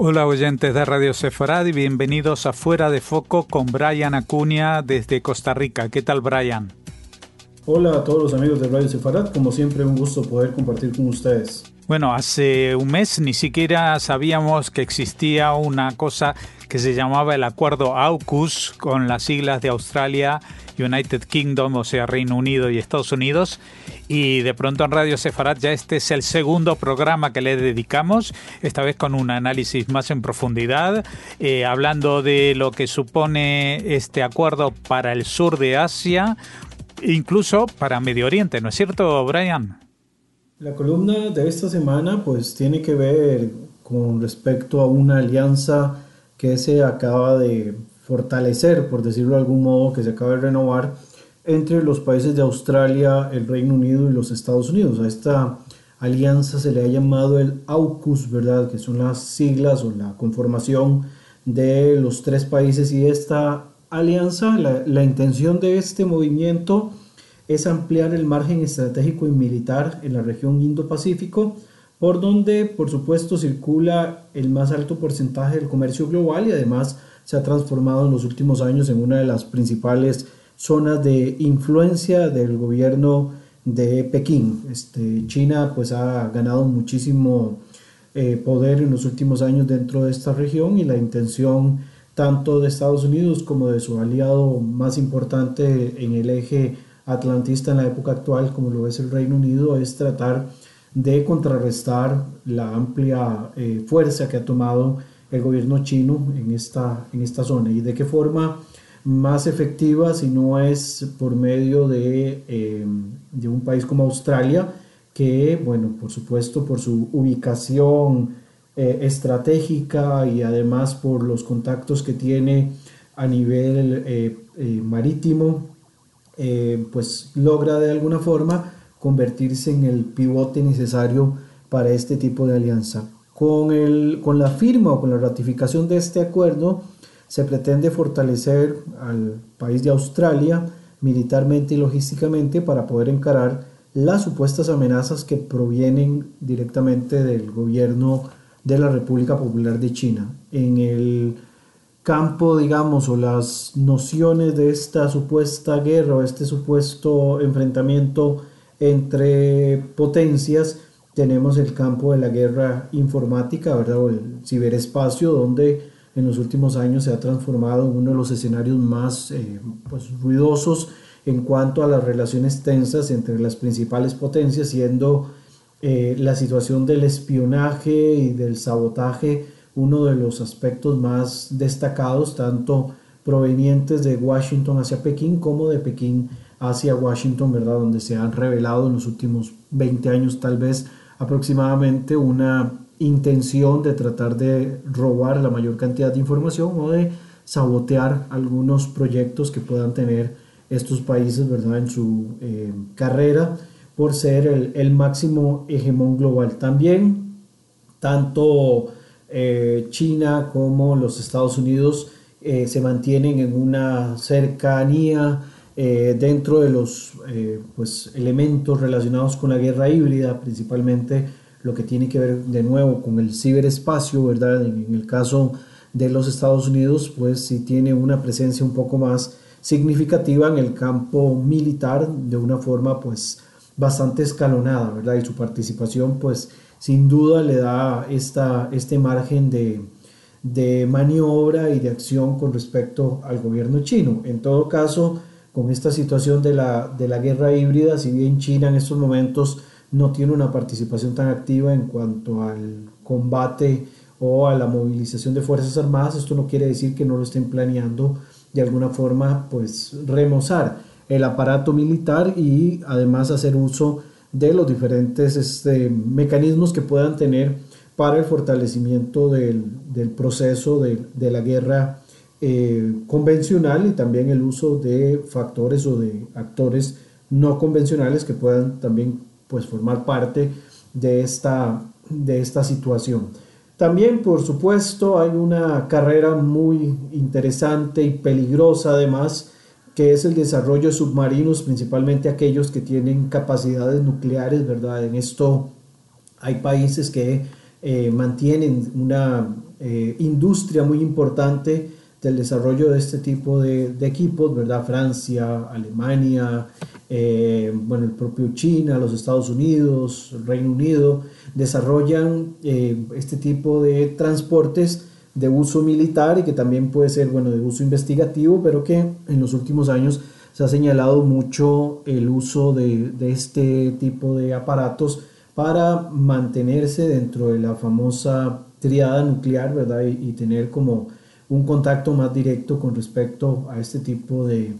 Hola oyentes de Radio Sefarad y bienvenidos a Fuera de Foco con Brian Acuña desde Costa Rica. ¿Qué tal Brian? Hola a todos los amigos de Radio Sefarad, como siempre un gusto poder compartir con ustedes. Bueno, hace un mes ni siquiera sabíamos que existía una cosa que se llamaba el Acuerdo AUKUS con las siglas de Australia, United Kingdom, o sea, Reino Unido y Estados Unidos. Y de pronto en Radio Sefarad ya este es el segundo programa que le dedicamos, esta vez con un análisis más en profundidad, eh, hablando de lo que supone este acuerdo para el sur de Asia, incluso para Medio Oriente, ¿no es cierto, Brian? La columna de esta semana pues tiene que ver con respecto a una alianza que se acaba de fortalecer, por decirlo de algún modo, que se acaba de renovar entre los países de Australia, el Reino Unido y los Estados Unidos. A esta alianza se le ha llamado el AUKUS, ¿verdad? Que son las siglas o la conformación de los tres países y esta alianza, la, la intención de este movimiento es ampliar el margen estratégico y militar en la región Indo-Pacífico, por donde por supuesto circula el más alto porcentaje del comercio global y además se ha transformado en los últimos años en una de las principales zonas de influencia del gobierno de Pekín. Este, China pues ha ganado muchísimo eh, poder en los últimos años dentro de esta región y la intención tanto de Estados Unidos como de su aliado más importante en el eje atlantista en la época actual, como lo es el Reino Unido, es tratar de contrarrestar la amplia eh, fuerza que ha tomado el gobierno chino en esta, en esta zona. Y de qué forma más efectiva si no es por medio de, eh, de un país como Australia que, bueno, por supuesto por su ubicación eh, estratégica y además por los contactos que tiene a nivel marítimo eh, pues logra de alguna forma convertirse en el pivote necesario para este tipo de alianza. Con, el, con la firma o con la ratificación de este acuerdo se pretende fortalecer al país de Australia militarmente y logísticamente para poder encarar las supuestas amenazas que provienen directamente del gobierno de la República Popular de China. En el campo, digamos, o las nociones de esta supuesta guerra o este supuesto enfrentamiento entre potencias, tenemos el campo de la guerra informática, ¿verdad? O el ciberespacio, donde en los últimos años se ha transformado en uno de los escenarios más eh, pues, ruidosos en cuanto a las relaciones tensas entre las principales potencias, siendo eh, la situación del espionaje y del sabotaje uno de los aspectos más destacados, tanto provenientes de Washington hacia Pekín como de Pekín hacia Washington, ¿verdad? Donde se han revelado en los últimos 20 años tal vez aproximadamente una intención de tratar de robar la mayor cantidad de información o de sabotear algunos proyectos que puedan tener estos países, ¿verdad? En su eh, carrera por ser el, el máximo hegemón global. También, tanto eh, China como los Estados Unidos eh, se mantienen en una cercanía eh, dentro de los pues, elementos relacionados con la guerra híbrida, principalmente lo que tiene que ver de nuevo con el ciberespacio, ¿verdad? En, el caso de los Estados Unidos, pues sí tiene una presencia un poco más significativa en el campo militar de una forma pues bastante escalonada, ¿verdad? Y su participación pues sin duda le da esta, este margen de, maniobra y de acción con respecto al gobierno chino. En todo caso, con esta situación de la, de la guerra híbrida, si bien China en estos momentos no tiene una participación tan activa en cuanto al combate o a la movilización de fuerzas armadas, esto no quiere decir que no lo estén planeando de alguna forma pues remozar el aparato militar y además hacer uso de los diferentes este, mecanismos que puedan tener para el fortalecimiento del, proceso de, la guerra eh, convencional y también el uso de factores o de actores no convencionales que puedan también pues, formar parte de esta, de esta situación. También, por supuesto, hay una carrera muy interesante y peligrosa además que es el desarrollo de submarinos, principalmente aquellos que tienen capacidades nucleares, ¿verdad? En esto hay países que eh, mantienen una eh, industria muy importante del desarrollo de este tipo de, equipos, ¿verdad? Francia, Alemania, eh, bueno, el propio China, los Estados Unidos, Reino Unido, desarrollan eh, este tipo de transportes de uso militar y que también puede ser, bueno, de uso investigativo, pero que en los últimos años se ha señalado mucho el uso de, de este tipo de aparatos para mantenerse dentro de la famosa triada nuclear, ¿verdad? Y, tener como un contacto más directo con respecto a este tipo de,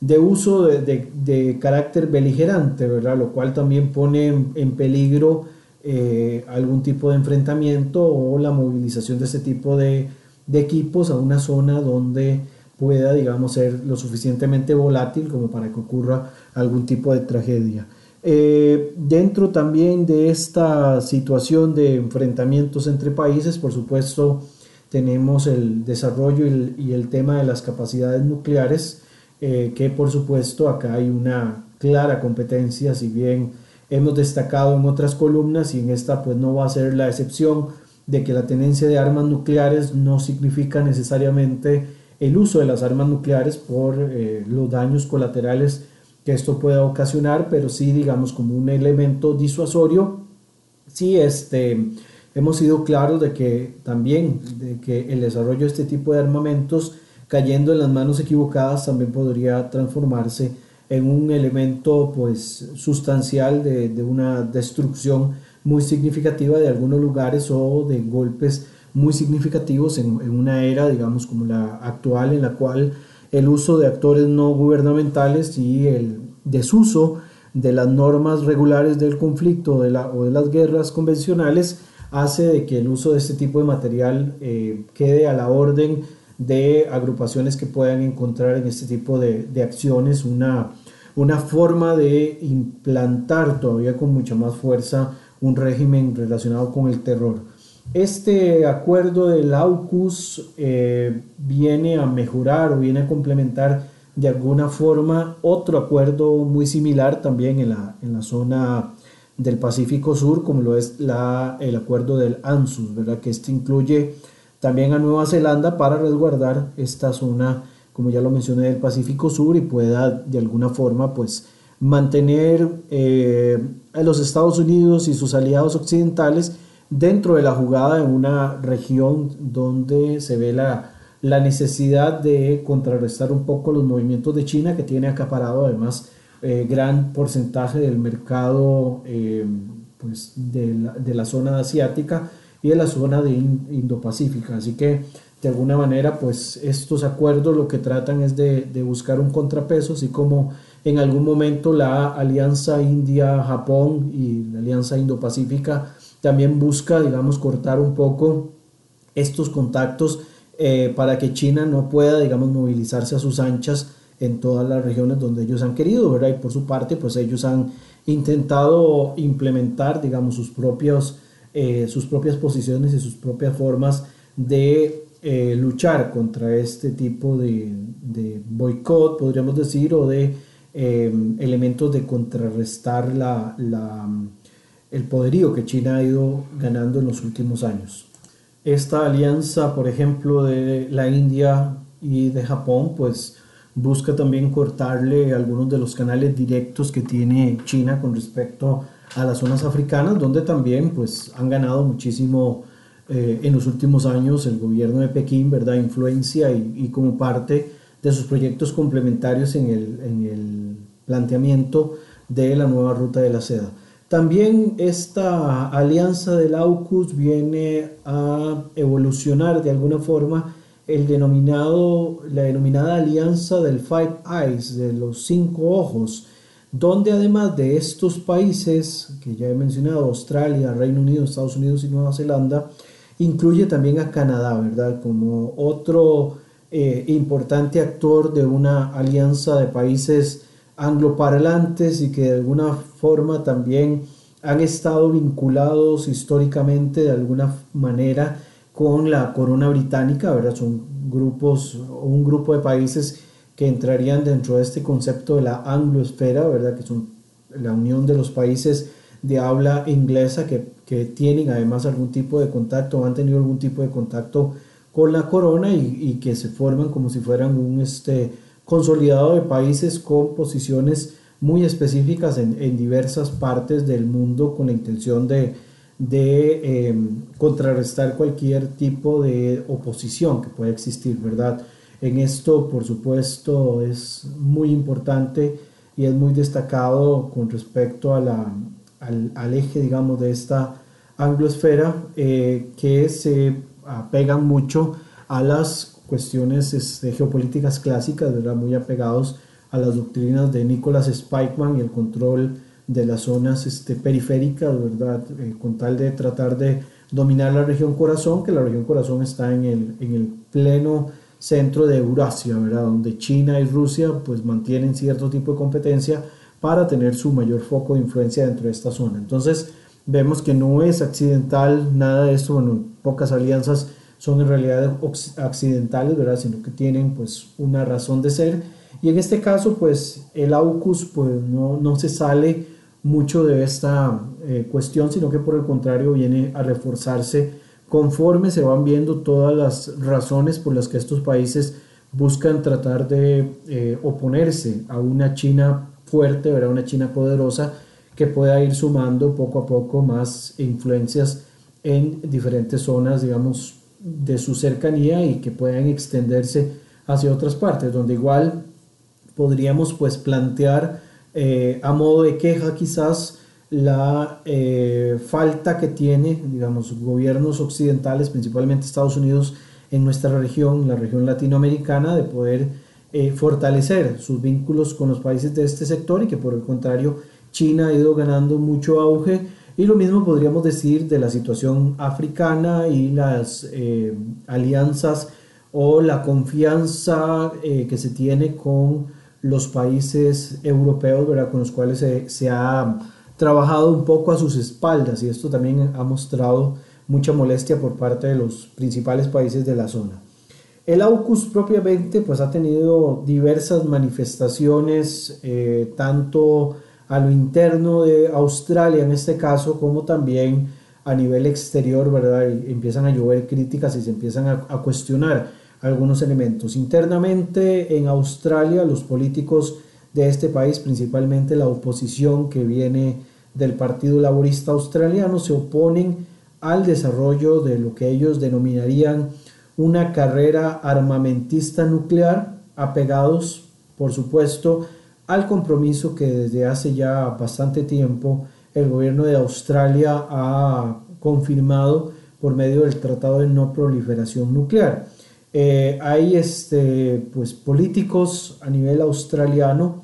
de uso de, de, carácter beligerante, ¿verdad? Lo cual también pone en, peligro eh, algún tipo de enfrentamiento o la movilización de este tipo de, equipos a una zona donde pueda, digamos, ser lo suficientemente volátil como para que ocurra algún tipo de tragedia. Eh, dentro también de esta situación de enfrentamientos entre países, por supuesto, tenemos el desarrollo y el, tema de las capacidades nucleares, eh, que por supuesto acá hay una clara competencia, si bien hemos destacado en otras columnas y en esta pues no va a ser la excepción de que la tenencia de armas nucleares no significa necesariamente el uso de las armas nucleares por eh, los daños colaterales que esto pueda ocasionar, pero sí, digamos, como un elemento disuasorio, sí este, hemos sido claros de que también de que el desarrollo de este tipo de armamentos cayendo en las manos equivocadas también podría transformarse en un elemento pues sustancial de, de una destrucción muy significativa de algunos lugares o de golpes muy significativos en, en una era digamos como la actual en la cual el uso de actores no gubernamentales y el desuso de las normas regulares del conflicto o de, las guerras convencionales hace de que el uso de este tipo de material eh, quede a la orden de agrupaciones que puedan encontrar en este tipo de, acciones una, una forma de implantar todavía con mucha más fuerza un régimen relacionado con el terror. Este acuerdo del AUKUS eh, viene a mejorar o viene a complementar de alguna forma otro acuerdo muy similar también en la, en la zona del Pacífico Sur, como lo es la, el acuerdo del ANSUS, ¿verdad? que este incluye también a Nueva Zelanda para resguardar esta zona, como ya lo mencioné, del Pacífico Sur y pueda de alguna forma pues mantener eh, a los Estados Unidos y sus aliados occidentales dentro de la jugada en una región donde se ve la, necesidad de contrarrestar un poco los movimientos de China que tiene acaparado además eh, gran porcentaje del mercado eh, pues de, la, zona asiática y de la zona de Indo-Pacífica. Así que de alguna manera pues estos acuerdos lo que tratan es de, de buscar un contrapeso, así como en algún momento la alianza India-Japón y la alianza Indo-Pacífica también busca, digamos, cortar un poco estos contactos eh, para que China no pueda, digamos, movilizarse a sus anchas en todas las regiones donde ellos han querido, ¿verdad? Y por su parte, pues ellos han intentado implementar, digamos, sus, propios, eh, sus propias posiciones y sus propias formas de eh, luchar contra este tipo de, de boicot, podríamos decir, o de elementos de contrarrestar la, la el poderío que China ha ido ganando en los últimos años. Esta alianza, por ejemplo, de la India y de Japón, pues busca también cortarle algunos de los canales directos que tiene China con respecto a las zonas africanas, donde también pues han ganado muchísimo eh, en los últimos años el gobierno de Pekín, ¿verdad? Influencia y, como parte de sus proyectos complementarios en el, en el planteamiento de la nueva ruta de la seda. También esta alianza del AUKUS viene a evolucionar de alguna forma el denominado, la denominada alianza del Five Eyes, de los cinco ojos, donde además de estos países que ya he mencionado, Australia, Reino Unido, Estados Unidos y Nueva Zelanda, incluye también a Canadá, ¿verdad? Como otro eh, importante actor de una alianza de países angloparlantes y que de alguna forma también han estado vinculados históricamente de alguna manera con la corona británica, ¿verdad? Son grupos un grupo de países que entrarían dentro de este concepto de la angloesfera, ¿verdad? Que son la unión de los países de habla inglesa que, que, tienen además algún tipo de contacto, han tenido algún tipo de contacto con la corona y, que se forman como si fueran un este, consolidado de países con posiciones muy específicas en, en diversas partes del mundo con la intención de, de eh, contrarrestar cualquier tipo de oposición que pueda existir, ¿verdad? En esto, por supuesto, es muy importante y es muy destacado con respecto a la, al, eje, digamos, de esta anglosfera, eh, que se apegan mucho a las cuestiones este, geopolíticas clásicas, ¿verdad? Muy apegados a las doctrinas de Nicholas Spikeman y el control de las zonas este, periféricas, ¿verdad? Eh, con tal de tratar de dominar la región corazón, que la región corazón está en el, en el pleno centro de Eurasia, ¿verdad? Donde China y Rusia pues mantienen cierto tipo de competencia para tener su mayor foco de influencia dentro de esta zona. Entonces vemos que no es accidental nada de esto, bueno, pocas alianzas son en realidad accidentales, ¿verdad? Sino que tienen pues una razón de ser y en este caso, pues el AUKUS pues, no, no se sale mucho de esta eh, cuestión, sino que por el contrario viene a reforzarse conforme se van viendo todas las razones por las que estos países buscan tratar de eh, oponerse a una China fuerte, ¿verdad? una China poderosa que pueda ir sumando poco a poco más influencias en diferentes zonas, digamos, de su cercanía y que puedan extenderse hacia otras partes, donde igual podríamos pues plantear eh, a modo de queja quizás la eh, falta que tiene, digamos, gobiernos occidentales, principalmente Estados Unidos, en nuestra región, la región latinoamericana, de poder eh, fortalecer sus vínculos con los países de este sector y que por el contrario China ha ido ganando mucho auge. Y lo mismo podríamos decir de la situación africana y las alianzas o la confianza que se tiene con los países europeos, ¿verdad? con los cuales se, ha trabajado un poco a sus espaldas y esto también ha mostrado mucha molestia por parte de los principales países de la zona. El AUKUS propiamente pues ha tenido diversas manifestaciones, eh, tanto a lo interno de Australia en este caso, como también a nivel exterior, ¿verdad? Empiezan a llover críticas y se empiezan a cuestionar algunos elementos. Internamente en Australia los políticos de este país, principalmente la oposición que viene del Partido Laborista Australiano, se oponen al desarrollo de lo que ellos denominarían una carrera armamentista nuclear, apegados, por supuesto, al compromiso que desde hace ya bastante tiempo el gobierno de Australia ha confirmado por medio del Tratado de No Proliferación Nuclear. Eh, hay este, pues, políticos a nivel australiano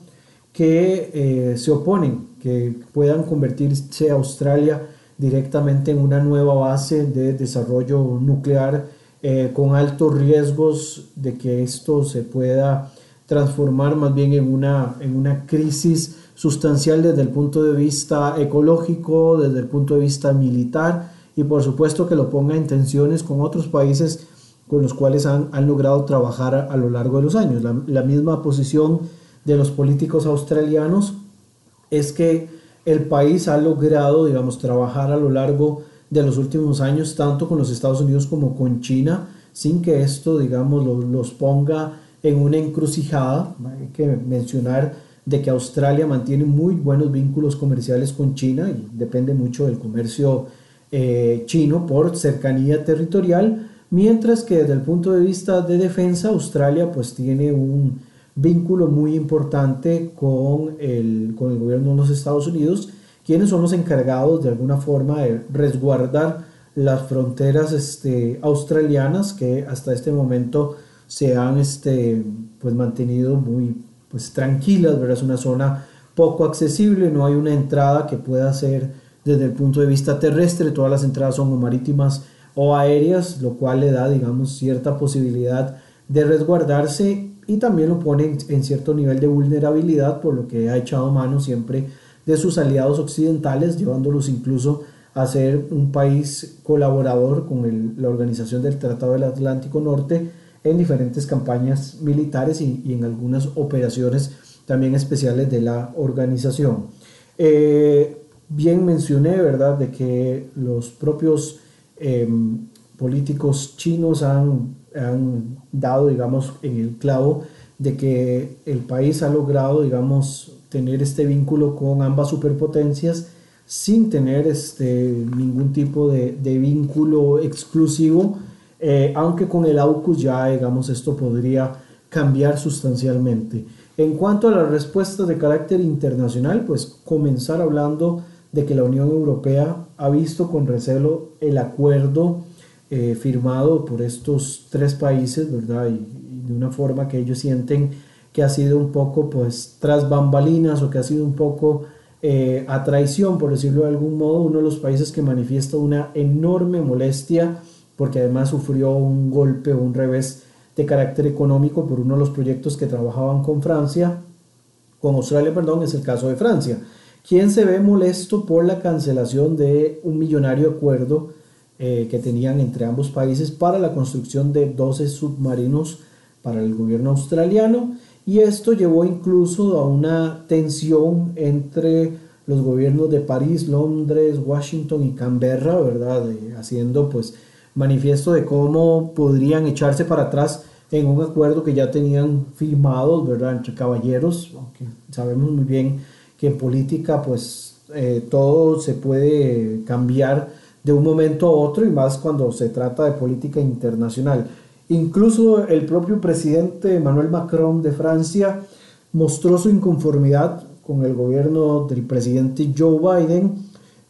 que eh, se oponen, que puedan convertirse Australia directamente en una nueva base de desarrollo nuclear eh, con altos riesgos de que esto se pueda transformar más bien en una, en una crisis sustancial desde el punto de vista ecológico, desde el punto de vista militar y por supuesto que lo ponga en tensiones con otros países con los cuales han, logrado trabajar a, lo largo de los años. La, misma posición de los políticos australianos es que el país ha logrado, digamos, trabajar a lo largo de los últimos años, tanto con los Estados Unidos como con China, sin que esto, digamos, los, ponga en una encrucijada. Hay que mencionar de que Australia mantiene muy buenos vínculos comerciales con China y depende mucho del comercio eh, chino por cercanía territorial, Mientras que desde el punto de vista de defensa, Australia pues tiene un vínculo muy importante con el, con el gobierno de los Estados Unidos, quienes son los encargados de alguna forma de resguardar las fronteras este, australianas que hasta este momento se han este, pues, mantenido muy pues, tranquilas, ¿verdad? es una zona poco accesible, no hay una entrada que pueda ser desde el punto de vista terrestre, todas las entradas son marítimas o aéreas, lo cual le da, digamos, cierta posibilidad de resguardarse y también lo pone en cierto nivel de vulnerabilidad, por lo que ha echado mano siempre de sus aliados occidentales, llevándolos incluso a ser un país colaborador con la organización del Tratado del Atlántico Norte en diferentes campañas militares y, en algunas operaciones también especiales de la organización. Eh, bien mencioné, ¿verdad?, de que los propios em, políticos chinos han, han, dado, digamos, en el clavo de que el país ha logrado, digamos, tener este vínculo con ambas superpotencias sin tener este, ningún tipo de, de vínculo exclusivo, eh, aunque con el AUKUS ya, digamos, esto podría cambiar sustancialmente. En cuanto a las respuestas de carácter internacional, pues comenzar hablando de que la Unión Europea ha visto con recelo el acuerdo eh, firmado por estos tres países, ¿verdad? Y, de una forma que ellos sienten que ha sido un poco, pues, tras bambalinas o que ha sido un poco eh, a traición, por decirlo de algún modo, uno de los países que manifiesta una enorme molestia porque además sufrió un golpe o un revés de carácter económico por uno de los proyectos que trabajaban con Francia, con Australia, perdón, es el caso de Francia, quien se ve molesto por la cancelación de un millonario acuerdo eh, que tenían entre ambos países para la construcción de 12 submarinos para el gobierno australiano y esto llevó incluso a una tensión entre los gobiernos de París, Londres, Washington y Canberra, ¿verdad? haciendo pues manifiesto de cómo podrían echarse para atrás en un acuerdo que ya tenían firmado, ¿verdad? Entre caballeros, aunque sabemos muy bien que en política pues eh, todo se puede cambiar de un momento a otro y más cuando se trata de política internacional. Incluso el propio presidente Emmanuel Macron de Francia mostró su inconformidad con el gobierno del presidente Joe Biden,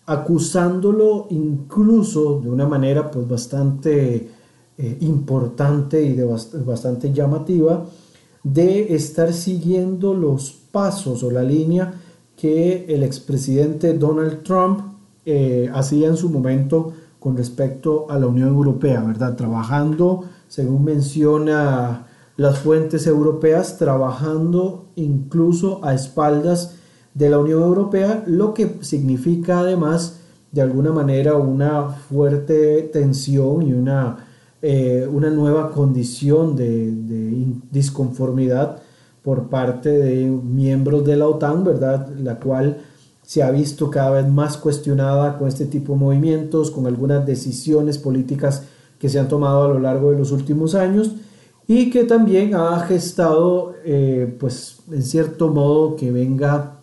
acusándolo incluso de una manera pues bastante eh, importante y de bastante llamativa de estar siguiendo los pasos o la línea que el expresidente Donald Trump eh, hacía en su momento con respecto a la Unión Europea, ¿verdad? Trabajando según menciona las fuentes europeas, trabajando incluso a espaldas de la Unión Europea, lo que significa además de alguna manera una fuerte tensión y una, eh, una nueva condición de, de, disconformidad por parte de miembros de la OTAN, ¿verdad? La cual se ha visto cada vez más cuestionada con este tipo de movimientos, con algunas decisiones políticas que se han tomado a lo largo de los últimos años y que también ha gestado, eh, pues en cierto modo, que venga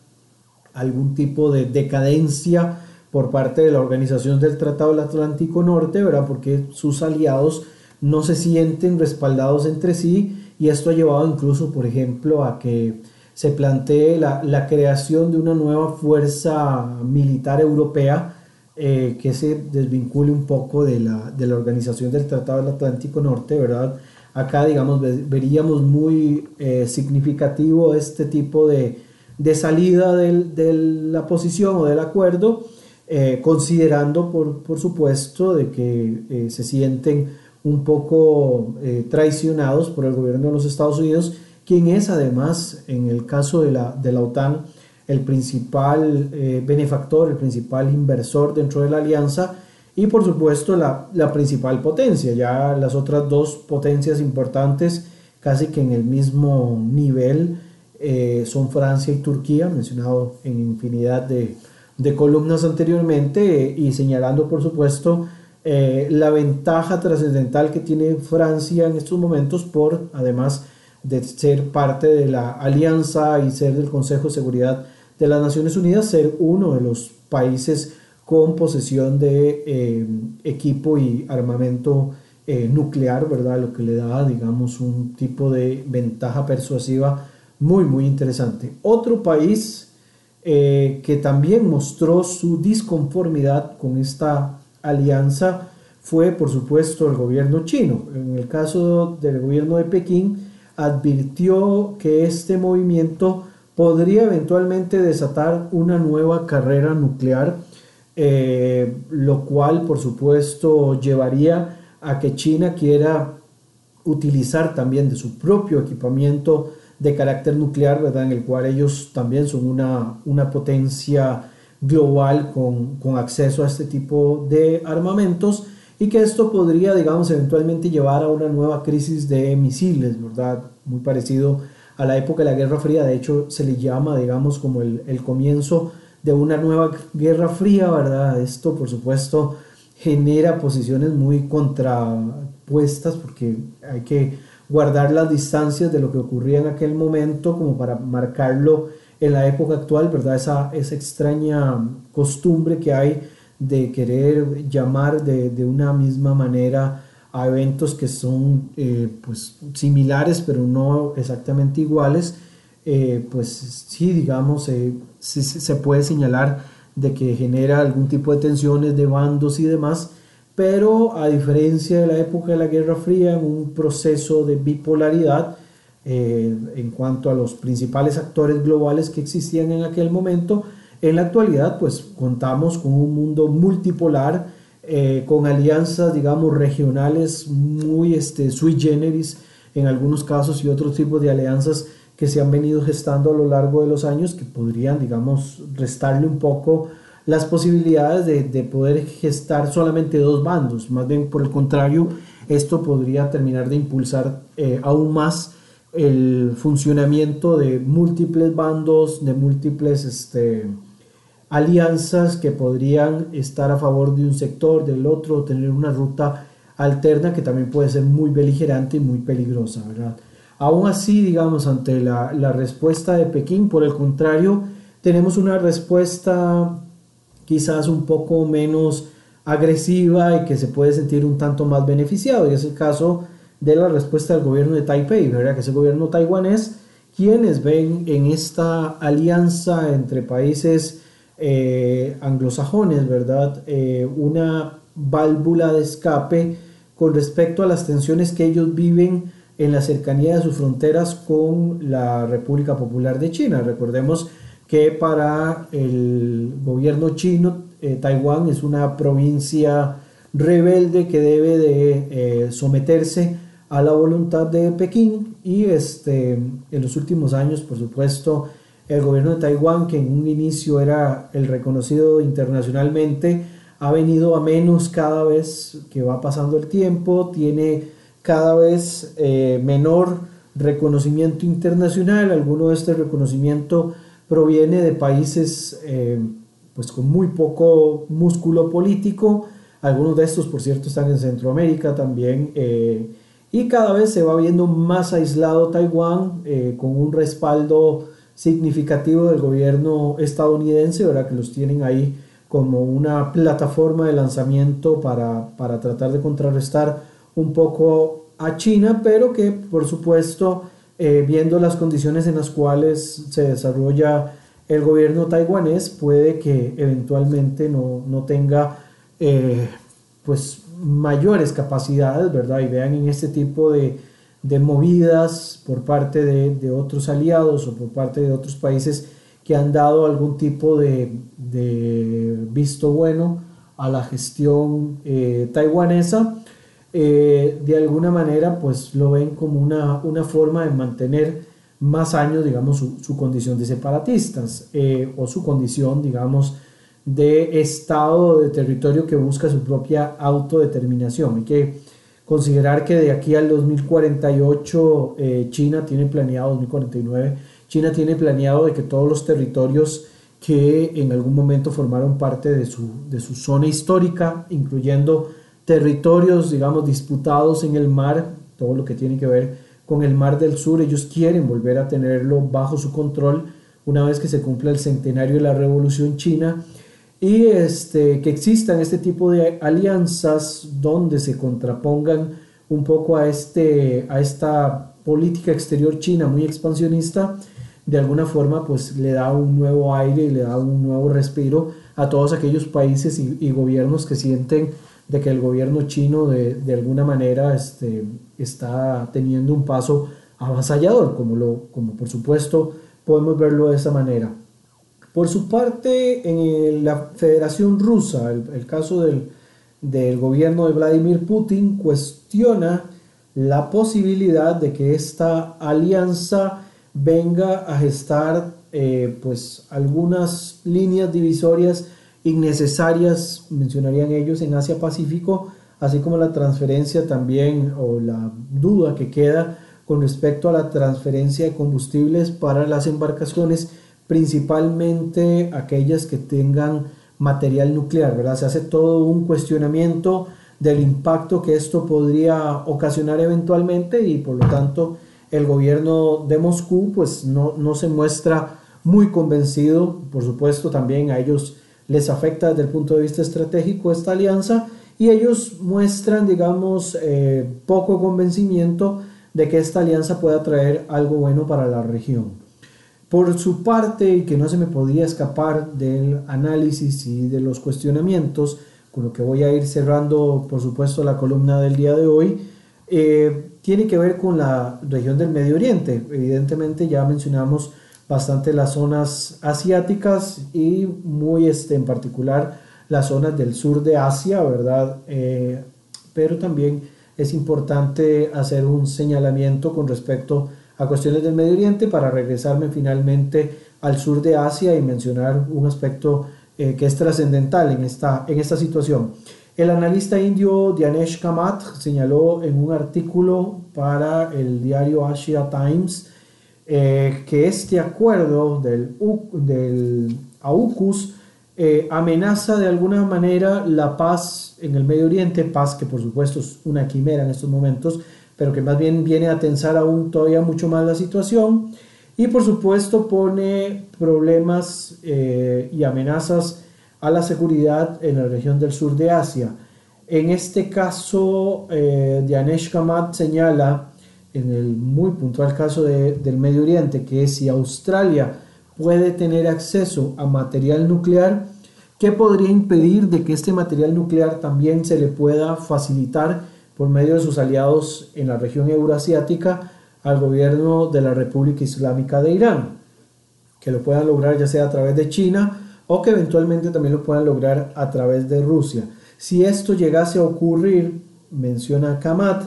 algún tipo de decadencia por parte de la Organización del Tratado del Atlántico Norte, ¿verdad? Porque sus aliados no se sienten respaldados entre sí y esto ha llevado incluso, por ejemplo, a que se plantee la, la creación de una nueva fuerza militar europea eh, que se desvincule un poco de la, de la, organización del Tratado del Atlántico Norte, ¿verdad? Acá, digamos, veríamos muy eh, significativo este tipo de, de salida de la posición o del acuerdo, eh, considerando, por, por, supuesto, de que se sienten un poco traicionados por el gobierno de los Estados Unidos, quien es además, en el caso de la, de la OTAN, el principal eh, benefactor, el principal inversor dentro de la alianza y por supuesto la, principal potencia. Ya las otras dos potencias importantes, casi que en el mismo nivel, eh, son Francia y Turquía, mencionado en infinidad de, columnas anteriormente, y señalando por supuesto eh, la ventaja trascendental que tiene Francia en estos momentos por además de ser parte de la alianza y ser del Consejo de Seguridad de las Naciones Unidas, ser uno de los países con posesión de eh, equipo y armamento eh, nuclear, ¿verdad? Lo que le da, digamos, un tipo de ventaja persuasiva muy, muy interesante. Otro país eh, que también mostró su disconformidad con esta alianza fue, por supuesto, el gobierno chino. En el caso del gobierno de Pekín, advirtió que este movimiento podría eventualmente desatar una nueva carrera nuclear, eh, lo cual por supuesto llevaría a que China quiera utilizar también de su propio equipamiento de carácter nuclear, ¿verdad? en el cual ellos también son una, una potencia global con, con acceso a este tipo de armamentos y que esto podría, digamos, eventualmente llevar a una nueva crisis de misiles, ¿verdad? Muy parecido a la época de la Guerra Fría, de hecho se le llama, digamos, como el, comienzo de una nueva guerra fría, ¿verdad? Esto, por supuesto, genera posiciones muy contrapuestas porque hay que guardar las distancias de lo que ocurría en aquel momento como para marcarlo en la época actual, ¿verdad? Esa, extraña costumbre que hay de querer llamar de una misma manera a eventos que son eh, pues similares pero no exactamente iguales, eh, pues sí, digamos, eh, se puede señalar de que genera algún tipo de tensiones de bandos y demás, pero a diferencia de la época de la Guerra Fría, en un proceso de bipolaridad en cuanto a los principales actores globales que existían en aquel momento, en la actualidad pues contamos con un mundo multipolar, eh, con alianzas, digamos, regionales muy este, sui generis en algunos casos y otros tipos de alianzas que se han venido gestando a lo largo de los años que podrían, digamos, restarle un poco las posibilidades de, de poder gestar solamente dos bandos. Más bien, por el contrario, esto podría terminar de impulsar eh, aún más el funcionamiento de múltiples bandos, de múltiples este, alianzas que podrían estar a favor de un sector, del otro, tener una ruta alterna que también puede ser muy beligerante y muy peligrosa, ¿verdad? Aún así, digamos, ante la, respuesta de Pekín, por el contrario, tenemos una respuesta quizás un poco menos agresiva y que se puede sentir un tanto más beneficiado, y es el caso de la respuesta del gobierno de Taipei, ¿verdad? que es el gobierno taiwanés, quienes ven en esta alianza entre países eh, anglosajones, ¿verdad? Eh, una válvula de escape con respecto a las tensiones que ellos viven en la cercanía de sus fronteras con la República Popular de China. Recordemos que para el gobierno chino, eh, Taiwán es una provincia rebelde que debe de someterse a la voluntad de Pekín y este, en los últimos años, por supuesto, el gobierno de Taiwán, que en un inicio era el reconocido internacionalmente, ha venido a menos cada vez que va pasando el tiempo, tiene cada vez eh, menor reconocimiento internacional, alguno de este reconocimiento proviene de países eh, pues con muy poco músculo político, algunos de estos por cierto están en Centroamérica también, eh, y cada vez se va viendo más aislado Taiwán con un respaldo significativo del gobierno estadounidense, ¿verdad? que los tienen ahí como una plataforma de lanzamiento para, para tratar de contrarrestar un poco a China, pero que por supuesto, eh, viendo las condiciones en las cuales se desarrolla el gobierno taiwanés, puede que eventualmente no, no tenga eh, pues mayores capacidades, ¿verdad? Y vean en este tipo de, de movidas por parte de, otros aliados o por parte de otros países que han dado algún tipo de, visto bueno a la gestión eh, taiwanesa, eh, de alguna manera pues lo ven como una, una forma de mantener más años, digamos, su, condición de separatistas eh, o su condición, digamos, de estado de territorio que busca su propia autodeterminación. y que considerar que de aquí al 2048 eh, China tiene planeado, 2049, China tiene planeado de que todos los territorios que en algún momento formaron parte de su, de su zona histórica, incluyendo territorios, digamos, disputados en el mar, todo lo que tiene que ver con el mar del sur, ellos quieren volver a tenerlo bajo su control. Una vez que se cumpla el centenario de la Revolución China y este, que existan este tipo de alianzas donde se contrapongan un poco a, este, a esta política exterior china muy expansionista, de alguna forma pues le da un nuevo aire y le da un nuevo respiro a todos aquellos países y, gobiernos que sienten de que el gobierno chino de, de, alguna manera este, está teniendo un paso avasallador, como, lo, como por supuesto podemos verlo de esa manera. Por su parte, en la Federación Rusa, el, caso del, gobierno de Vladimir Putin cuestiona la posibilidad de que esta alianza venga a gestar eh, pues algunas líneas divisorias innecesarias, mencionarían ellos, en Asia Pacífico, así como la transferencia también o la duda que queda con respecto a la transferencia de combustibles para las embarcaciones principalmente aquellas que tengan material nuclear, ¿verdad? Se hace todo un cuestionamiento del impacto que esto podría ocasionar eventualmente y por lo tanto el gobierno de Moscú pues no, no se muestra muy convencido, por supuesto también a ellos les afecta desde el punto de vista estratégico esta alianza y ellos muestran, digamos, eh, poco convencimiento de que esta alianza pueda traer algo bueno para la región. Por su parte, y que no se me podía escapar del análisis y de los cuestionamientos, con lo que voy a ir cerrando, por supuesto, la columna del día de hoy, eh, tiene que ver con la región del Medio Oriente. Evidentemente ya mencionamos bastante las zonas asiáticas y muy este, en particular las zonas del sur de Asia, ¿verdad? Eh, pero también es importante hacer un señalamiento con respecto a cuestiones del Medio Oriente para regresarme finalmente al sur de Asia y mencionar un aspecto eh, que es trascendental en esta, en esta situación. El analista indio Dianesh Kamath señaló en un artículo para el diario Asia Times eh, que este acuerdo del, del AUKUS eh, amenaza de alguna manera la paz en el Medio Oriente, paz que por supuesto es una quimera en estos momentos, pero que más bien viene a tensar aún todavía mucho más la situación y por supuesto pone problemas eh, y amenazas a la seguridad en la región del sur de Asia. En este caso, eh, Dianesh Kamath señala, en el muy puntual caso del Medio Oriente, que si Australia puede tener acceso a material nuclear, ¿qué podría impedir de que este material nuclear también se le pueda facilitar por medio de sus aliados en la región euroasiática al gobierno de la República Islámica de Irán? Que lo puedan lograr ya sea a través de China o que eventualmente también lo puedan lograr a través de Rusia. Si esto llegase a ocurrir, menciona Kamat,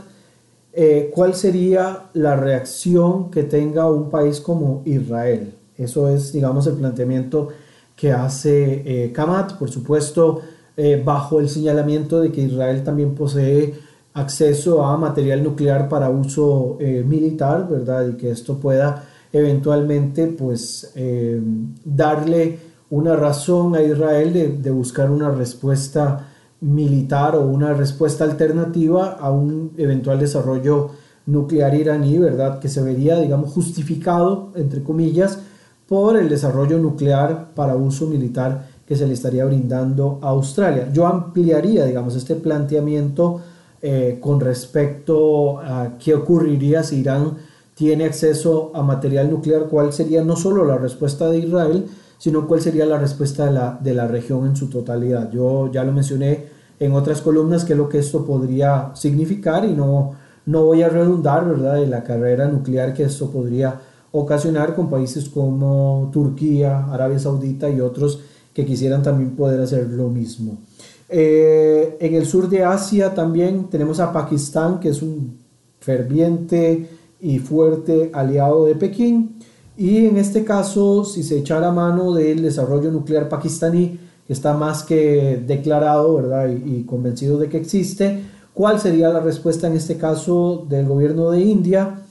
eh, ¿cuál sería la reacción que tenga un país como Israel? Eso es, digamos, el planteamiento que hace eh, Kamat, por supuesto, eh, bajo el señalamiento de que Israel también posee acceso a material nuclear para uso eh, militar, ¿verdad? Y que esto pueda eventualmente, pues, darle una razón a Israel de, de buscar una respuesta militar o una respuesta alternativa a un eventual desarrollo nuclear iraní, ¿verdad? Que se vería, digamos, justificado, entre comillas, por el desarrollo nuclear para uso militar que se le estaría brindando a Australia. Yo ampliaría, digamos, este planteamiento eh, con respecto a qué ocurriría si Irán tiene acceso a material nuclear, cuál sería no solo la respuesta de Israel, sino cuál sería la respuesta de la, de la región en su totalidad. Yo ya lo mencioné en otras columnas qué es lo que esto podría significar y no, no voy a redundar, ¿verdad?, de la carrera nuclear que esto podría ocasionar con países como Turquía, Arabia Saudita y otros que quisieran también poder hacer lo mismo. Eh, en el sur de Asia también tenemos a Pakistán, que es un ferviente y fuerte aliado de Pekín. Y en este caso, si se echara mano del desarrollo nuclear pakistaní, que está más que declarado ¿verdad? Y, convencido de que existe, ¿cuál sería la respuesta en este caso del gobierno de India?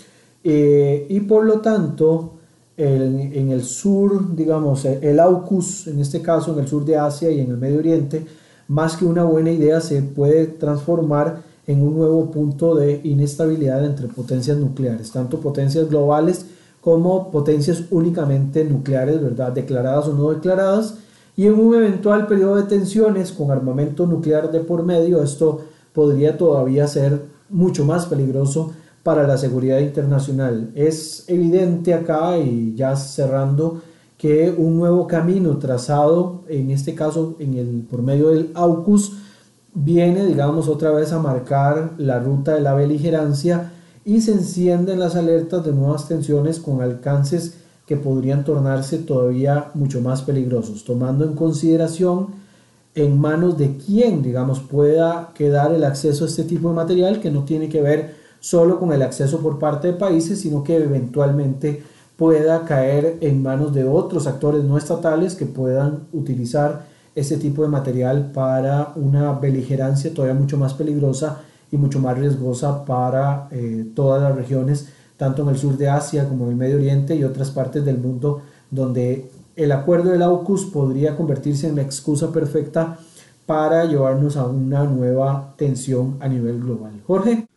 Eh, y por lo tanto, en el sur, digamos, el AUKUS, en este caso en el sur de Asia y en el Medio Oriente, más que una buena idea, se puede transformar en un nuevo punto de inestabilidad entre potencias nucleares, tanto potencias globales como potencias únicamente nucleares, ¿verdad? Declaradas o no declaradas. Y en un eventual periodo de tensiones con armamento nuclear de por medio, esto podría todavía ser mucho más peligroso para la seguridad internacional. Es evidente acá, y ya cerrando, que un nuevo camino trazado, en este caso en el, por medio del AUKUS, viene, digamos, otra vez a marcar la ruta de la beligerancia y se encienden las alertas de nuevas tensiones con alcances que podrían tornarse todavía mucho más peligrosos, tomando en consideración en manos de quién, digamos, pueda quedar el acceso a este tipo de material que no tiene que ver solo con el acceso por parte de países, sino que eventualmente pueda caer en manos de otros actores no estatales que puedan utilizar este tipo de material para una beligerancia todavía mucho más peligrosa y mucho más riesgosa para eh, todas las regiones, tanto en el sur de Asia como en el Medio Oriente y otras partes del mundo donde el acuerdo del AUKUS podría convertirse en la excusa perfecta para llevarnos a una nueva tensión a nivel global. Jorge.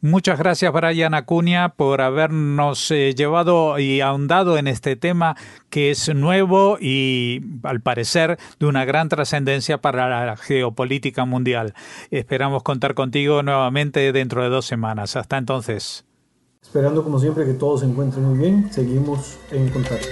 Muchas gracias, Brian Acuña, por habernos eh, llevado y ahondado en este tema que es nuevo y, al parecer, de una gran trascendencia para la geopolítica mundial. Esperamos contar contigo nuevamente dentro de dos semanas. Hasta entonces. Esperando, como siempre, que todos se encuentren muy bien. Seguimos en contacto.